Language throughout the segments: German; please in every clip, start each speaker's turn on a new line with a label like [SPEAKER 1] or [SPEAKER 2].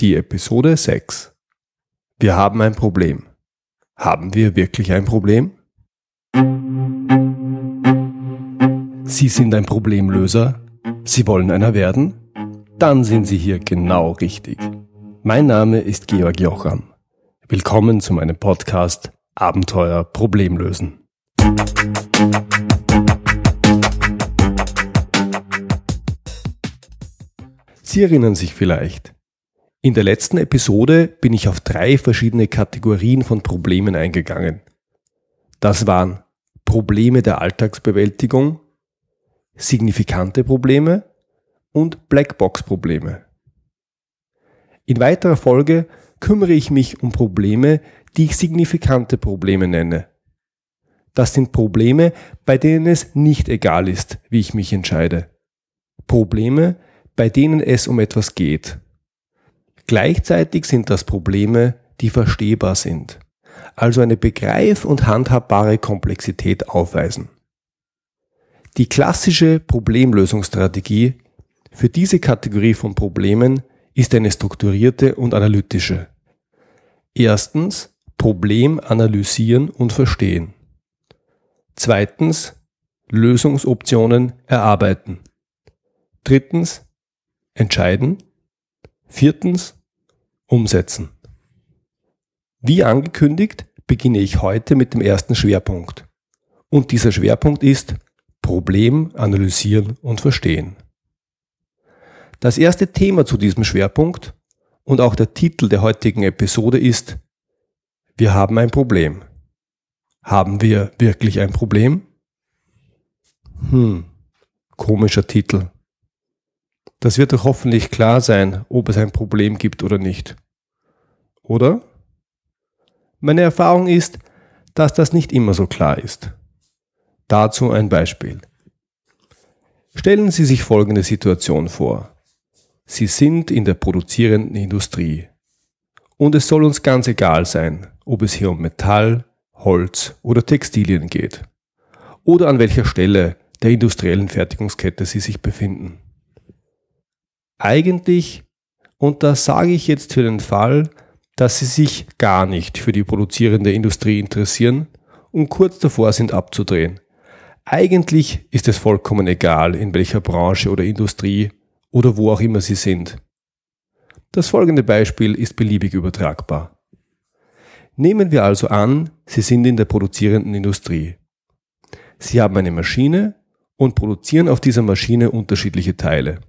[SPEAKER 1] Die Episode 6. Wir haben ein Problem. Haben wir wirklich ein Problem? Sie sind ein Problemlöser? Sie wollen einer werden? Dann sind Sie hier genau richtig. Mein Name ist Georg Jocham. Willkommen zu meinem Podcast Abenteuer Problemlösen. Sie erinnern sich vielleicht. In der letzten Episode bin ich auf drei verschiedene Kategorien von Problemen eingegangen. Das waren Probleme der Alltagsbewältigung, signifikante Probleme und Blackbox-Probleme. In weiterer Folge kümmere ich mich um Probleme, die ich signifikante Probleme nenne. Das sind Probleme, bei denen es nicht egal ist, wie ich mich entscheide. Probleme, bei denen es um etwas geht. Gleichzeitig sind das Probleme, die verstehbar sind, also eine begreif- und handhabbare Komplexität aufweisen. Die klassische Problemlösungsstrategie für diese Kategorie von Problemen ist eine strukturierte und analytische. Erstens Problem analysieren und verstehen. Zweitens Lösungsoptionen erarbeiten. Drittens entscheiden. Viertens, umsetzen. Wie angekündigt, beginne ich heute mit dem ersten Schwerpunkt. Und dieser Schwerpunkt ist Problem analysieren und verstehen. Das erste Thema zu diesem Schwerpunkt und auch der Titel der heutigen Episode ist Wir haben ein Problem. Haben wir wirklich ein Problem? Hm, komischer Titel. Das wird doch hoffentlich klar sein, ob es ein Problem gibt oder nicht. Oder? Meine Erfahrung ist, dass das nicht immer so klar ist. Dazu ein Beispiel. Stellen Sie sich folgende Situation vor. Sie sind in der produzierenden Industrie. Und es soll uns ganz egal sein, ob es hier um Metall, Holz oder Textilien geht. Oder an welcher Stelle der industriellen Fertigungskette Sie sich befinden eigentlich, und das sage ich jetzt für den Fall, dass sie sich gar nicht für die produzierende Industrie interessieren und kurz davor sind abzudrehen. Eigentlich ist es vollkommen egal, in welcher Branche oder Industrie oder wo auch immer sie sind. Das folgende Beispiel ist beliebig übertragbar. Nehmen wir also an, Sie sind in der produzierenden Industrie. Sie haben eine Maschine und produzieren auf dieser Maschine unterschiedliche Teile.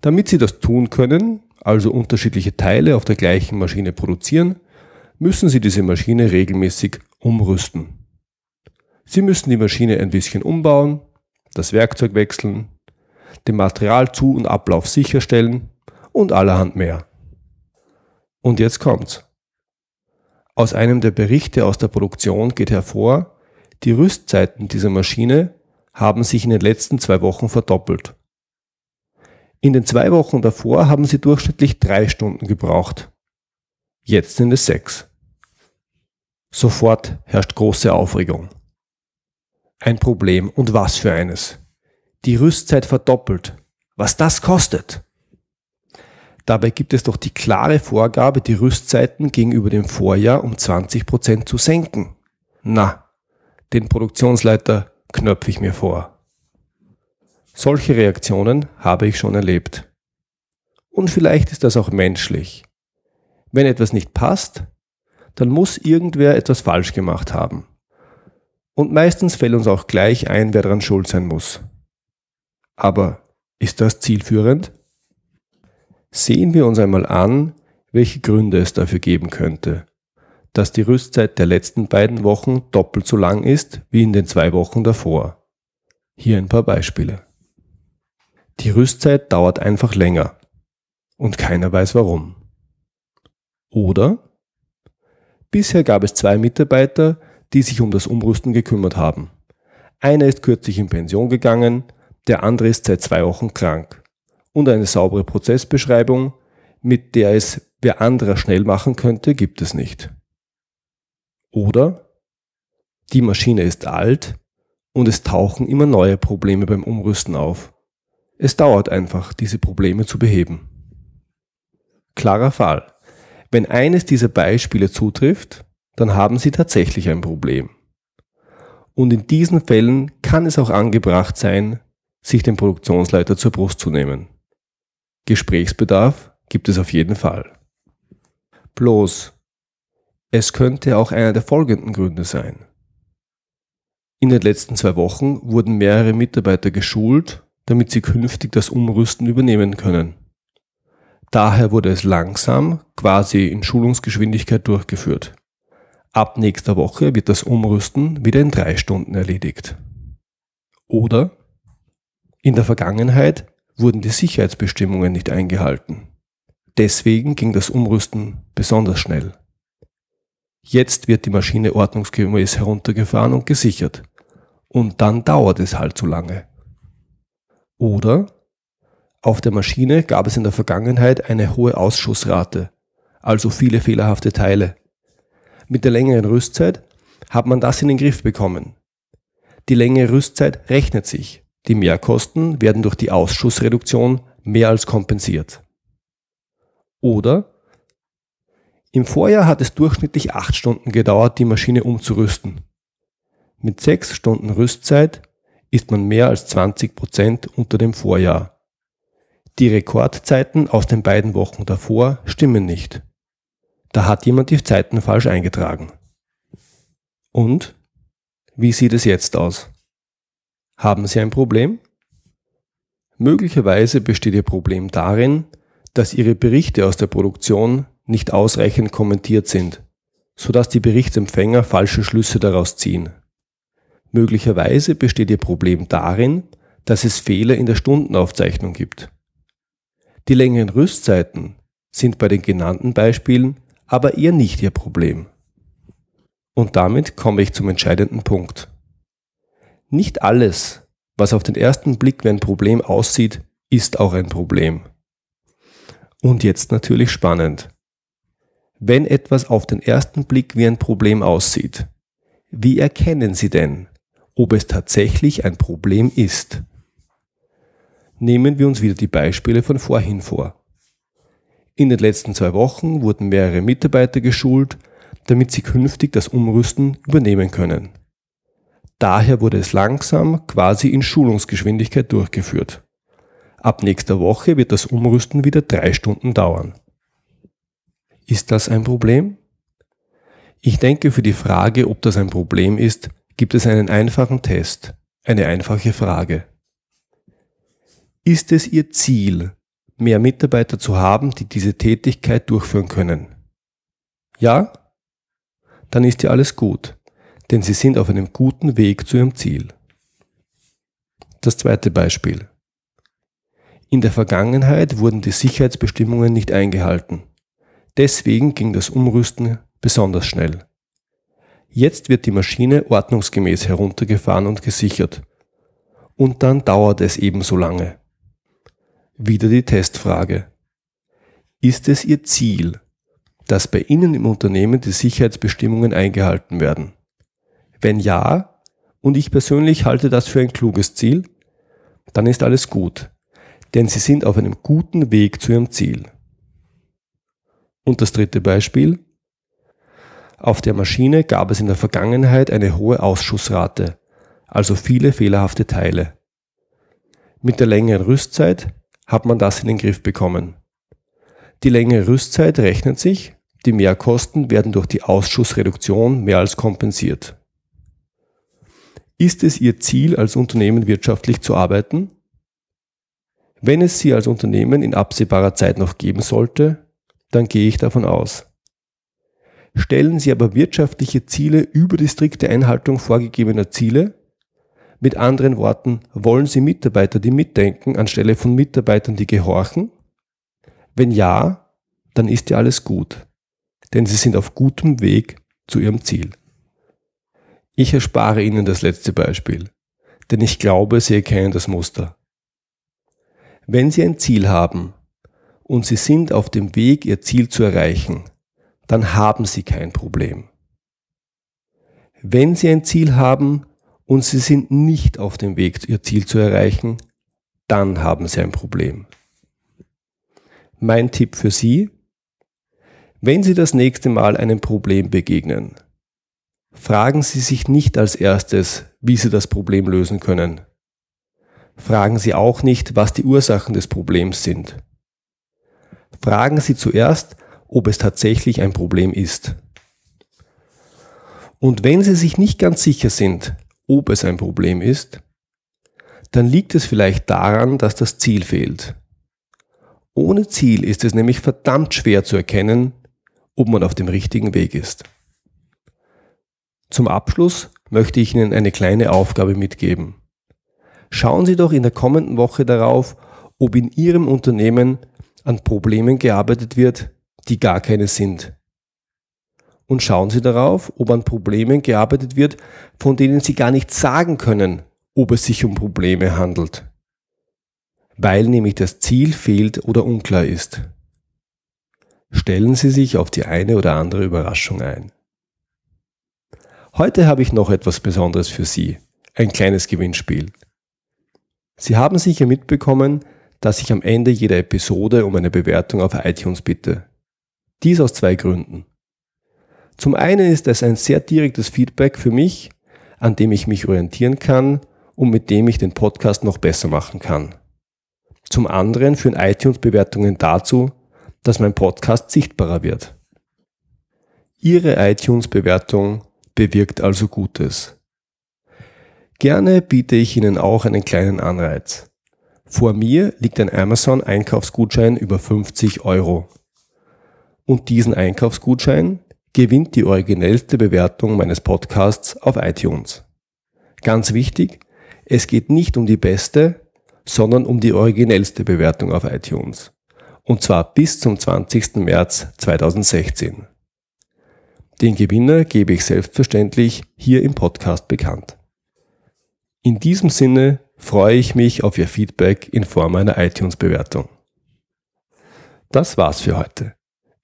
[SPEAKER 1] Damit sie das tun können, also unterschiedliche Teile auf der gleichen Maschine produzieren, müssen sie diese Maschine regelmäßig umrüsten. Sie müssen die Maschine ein bisschen umbauen, das Werkzeug wechseln, den Materialzu- und Ablauf sicherstellen und allerhand mehr. Und jetzt kommt's. Aus einem der Berichte aus der Produktion geht hervor, die Rüstzeiten dieser Maschine haben sich in den letzten zwei Wochen verdoppelt. In den zwei Wochen davor haben sie durchschnittlich drei Stunden gebraucht. Jetzt sind es sechs. Sofort herrscht große Aufregung. Ein Problem und was für eines. Die Rüstzeit verdoppelt. Was das kostet. Dabei gibt es doch die klare Vorgabe, die Rüstzeiten gegenüber dem Vorjahr um 20 Prozent zu senken. Na, den Produktionsleiter knöpfe ich mir vor. Solche Reaktionen habe ich schon erlebt. Und vielleicht ist das auch menschlich. Wenn etwas nicht passt, dann muss irgendwer etwas falsch gemacht haben. Und meistens fällt uns auch gleich ein, wer daran schuld sein muss. Aber ist das zielführend? Sehen wir uns einmal an, welche Gründe es dafür geben könnte, dass die Rüstzeit der letzten beiden Wochen doppelt so lang ist wie in den zwei Wochen davor. Hier ein paar Beispiele. Die Rüstzeit dauert einfach länger und keiner weiß warum. Oder bisher gab es zwei Mitarbeiter, die sich um das Umrüsten gekümmert haben. Einer ist kürzlich in Pension gegangen, der andere ist seit zwei Wochen krank. Und eine saubere Prozessbeschreibung, mit der es wer anderer schnell machen könnte, gibt es nicht. Oder die Maschine ist alt und es tauchen immer neue Probleme beim Umrüsten auf. Es dauert einfach, diese Probleme zu beheben. Klarer Fall. Wenn eines dieser Beispiele zutrifft, dann haben Sie tatsächlich ein Problem. Und in diesen Fällen kann es auch angebracht sein, sich den Produktionsleiter zur Brust zu nehmen. Gesprächsbedarf gibt es auf jeden Fall. Bloß, es könnte auch einer der folgenden Gründe sein. In den letzten zwei Wochen wurden mehrere Mitarbeiter geschult, damit sie künftig das Umrüsten übernehmen können. Daher wurde es langsam, quasi in Schulungsgeschwindigkeit durchgeführt. Ab nächster Woche wird das Umrüsten wieder in drei Stunden erledigt. Oder in der Vergangenheit wurden die Sicherheitsbestimmungen nicht eingehalten. Deswegen ging das Umrüsten besonders schnell. Jetzt wird die Maschine ordnungsgemäß heruntergefahren und gesichert. Und dann dauert es halt zu lange. Oder auf der Maschine gab es in der Vergangenheit eine hohe Ausschussrate, also viele fehlerhafte Teile. Mit der längeren Rüstzeit hat man das in den Griff bekommen. Die längere Rüstzeit rechnet sich. Die Mehrkosten werden durch die Ausschussreduktion mehr als kompensiert. Oder im Vorjahr hat es durchschnittlich acht Stunden gedauert, die Maschine umzurüsten. Mit sechs Stunden Rüstzeit ist man mehr als 20 Prozent unter dem Vorjahr. Die Rekordzeiten aus den beiden Wochen davor stimmen nicht. Da hat jemand die Zeiten falsch eingetragen. Und? Wie sieht es jetzt aus? Haben Sie ein Problem? Möglicherweise besteht Ihr Problem darin, dass Ihre Berichte aus der Produktion nicht ausreichend kommentiert sind, sodass die Berichtsempfänger falsche Schlüsse daraus ziehen. Möglicherweise besteht Ihr Problem darin, dass es Fehler in der Stundenaufzeichnung gibt. Die längeren Rüstzeiten sind bei den genannten Beispielen aber eher nicht Ihr Problem. Und damit komme ich zum entscheidenden Punkt. Nicht alles, was auf den ersten Blick wie ein Problem aussieht, ist auch ein Problem. Und jetzt natürlich spannend. Wenn etwas auf den ersten Blick wie ein Problem aussieht, wie erkennen Sie denn, ob es tatsächlich ein Problem ist? Nehmen wir uns wieder die Beispiele von vorhin vor. In den letzten zwei Wochen wurden mehrere Mitarbeiter geschult, damit sie künftig das Umrüsten übernehmen können. Daher wurde es langsam quasi in Schulungsgeschwindigkeit durchgeführt. Ab nächster Woche wird das Umrüsten wieder drei Stunden dauern. Ist das ein Problem? Ich denke, für die Frage, ob das ein Problem ist, gibt es einen einfachen Test, eine einfache Frage. Ist es Ihr Ziel, mehr Mitarbeiter zu haben, die diese Tätigkeit durchführen können? Ja? Dann ist ja alles gut denn sie sind auf einem guten Weg zu ihrem Ziel. Das zweite Beispiel. In der Vergangenheit wurden die Sicherheitsbestimmungen nicht eingehalten. Deswegen ging das Umrüsten besonders schnell. Jetzt wird die Maschine ordnungsgemäß heruntergefahren und gesichert. Und dann dauert es ebenso lange. Wieder die Testfrage. Ist es Ihr Ziel, dass bei Ihnen im Unternehmen die Sicherheitsbestimmungen eingehalten werden? Wenn ja, und ich persönlich halte das für ein kluges Ziel, dann ist alles gut, denn Sie sind auf einem guten Weg zu Ihrem Ziel. Und das dritte Beispiel. Auf der Maschine gab es in der Vergangenheit eine hohe Ausschussrate, also viele fehlerhafte Teile. Mit der längeren Rüstzeit hat man das in den Griff bekommen. Die längere Rüstzeit rechnet sich, die Mehrkosten werden durch die Ausschussreduktion mehr als kompensiert. Ist es Ihr Ziel, als Unternehmen wirtschaftlich zu arbeiten? Wenn es Sie als Unternehmen in absehbarer Zeit noch geben sollte, dann gehe ich davon aus. Stellen Sie aber wirtschaftliche Ziele über die strikte Einhaltung vorgegebener Ziele? Mit anderen Worten, wollen Sie Mitarbeiter, die mitdenken, anstelle von Mitarbeitern, die gehorchen? Wenn ja, dann ist ja alles gut, denn Sie sind auf gutem Weg zu Ihrem Ziel. Ich erspare Ihnen das letzte Beispiel, denn ich glaube, Sie erkennen das Muster. Wenn Sie ein Ziel haben und Sie sind auf dem Weg, Ihr Ziel zu erreichen, dann haben Sie kein Problem. Wenn Sie ein Ziel haben und Sie sind nicht auf dem Weg, Ihr Ziel zu erreichen, dann haben Sie ein Problem. Mein Tipp für Sie, Wenn Sie das nächste Mal einem Problem begegnen, fragen Sie sich nicht als erstes, wie Sie das Problem lösen können. Fragen Sie auch nicht, was die Ursachen des Problems sind. Fragen Sie zuerst, ob es tatsächlich ein Problem ist. Und wenn Sie sich nicht ganz sicher sind, ob es ein Problem ist, dann liegt es vielleicht daran, dass das Ziel fehlt. Ohne Ziel ist es nämlich verdammt schwer zu erkennen, ob man auf dem richtigen Weg ist. Zum Abschluss möchte ich Ihnen eine kleine Aufgabe mitgeben. Schauen Sie doch in der kommenden Woche darauf, ob in Ihrem Unternehmen an Problemen gearbeitet wird, die gar keine sind. Und schauen Sie darauf, ob an Problemen gearbeitet wird, von denen Sie gar nicht sagen können, ob es sich um Probleme handelt. Weil nämlich das Ziel fehlt oder unklar ist. Stellen Sie sich auf die eine oder andere Überraschung ein. Heute habe ich noch etwas Besonderes für Sie, ein kleines Gewinnspiel. Sie haben sicher mitbekommen, dass ich am Ende jeder Episode um eine Bewertung auf iTunes bitte. Dies aus zwei Gründen. Zum einen ist es ein sehr direktes Feedback für mich, an dem ich mich orientieren kann und mit dem ich den Podcast noch besser machen kann. Zum anderen führen iTunes-Bewertungen dazu, dass mein Podcast sichtbarer wird. Ihre iTunes-Bewertung bewirkt also Gutes. Gerne biete ich Ihnen auch einen kleinen Anreiz. Vor mir liegt ein Amazon-Einkaufsgutschein über 50 Euro. Und diesen Einkaufsgutschein gewinnt die originellste Bewertung meines Podcasts auf iTunes. Ganz wichtig, es geht nicht um die beste, sondern um die originellste Bewertung auf iTunes. Und zwar bis zum 20. März 2016. Den Gewinner gebe ich selbstverständlich hier im Podcast bekannt. In diesem Sinne freue ich mich auf Ihr Feedback in Form einer iTunes-Bewertung. Das war's für heute.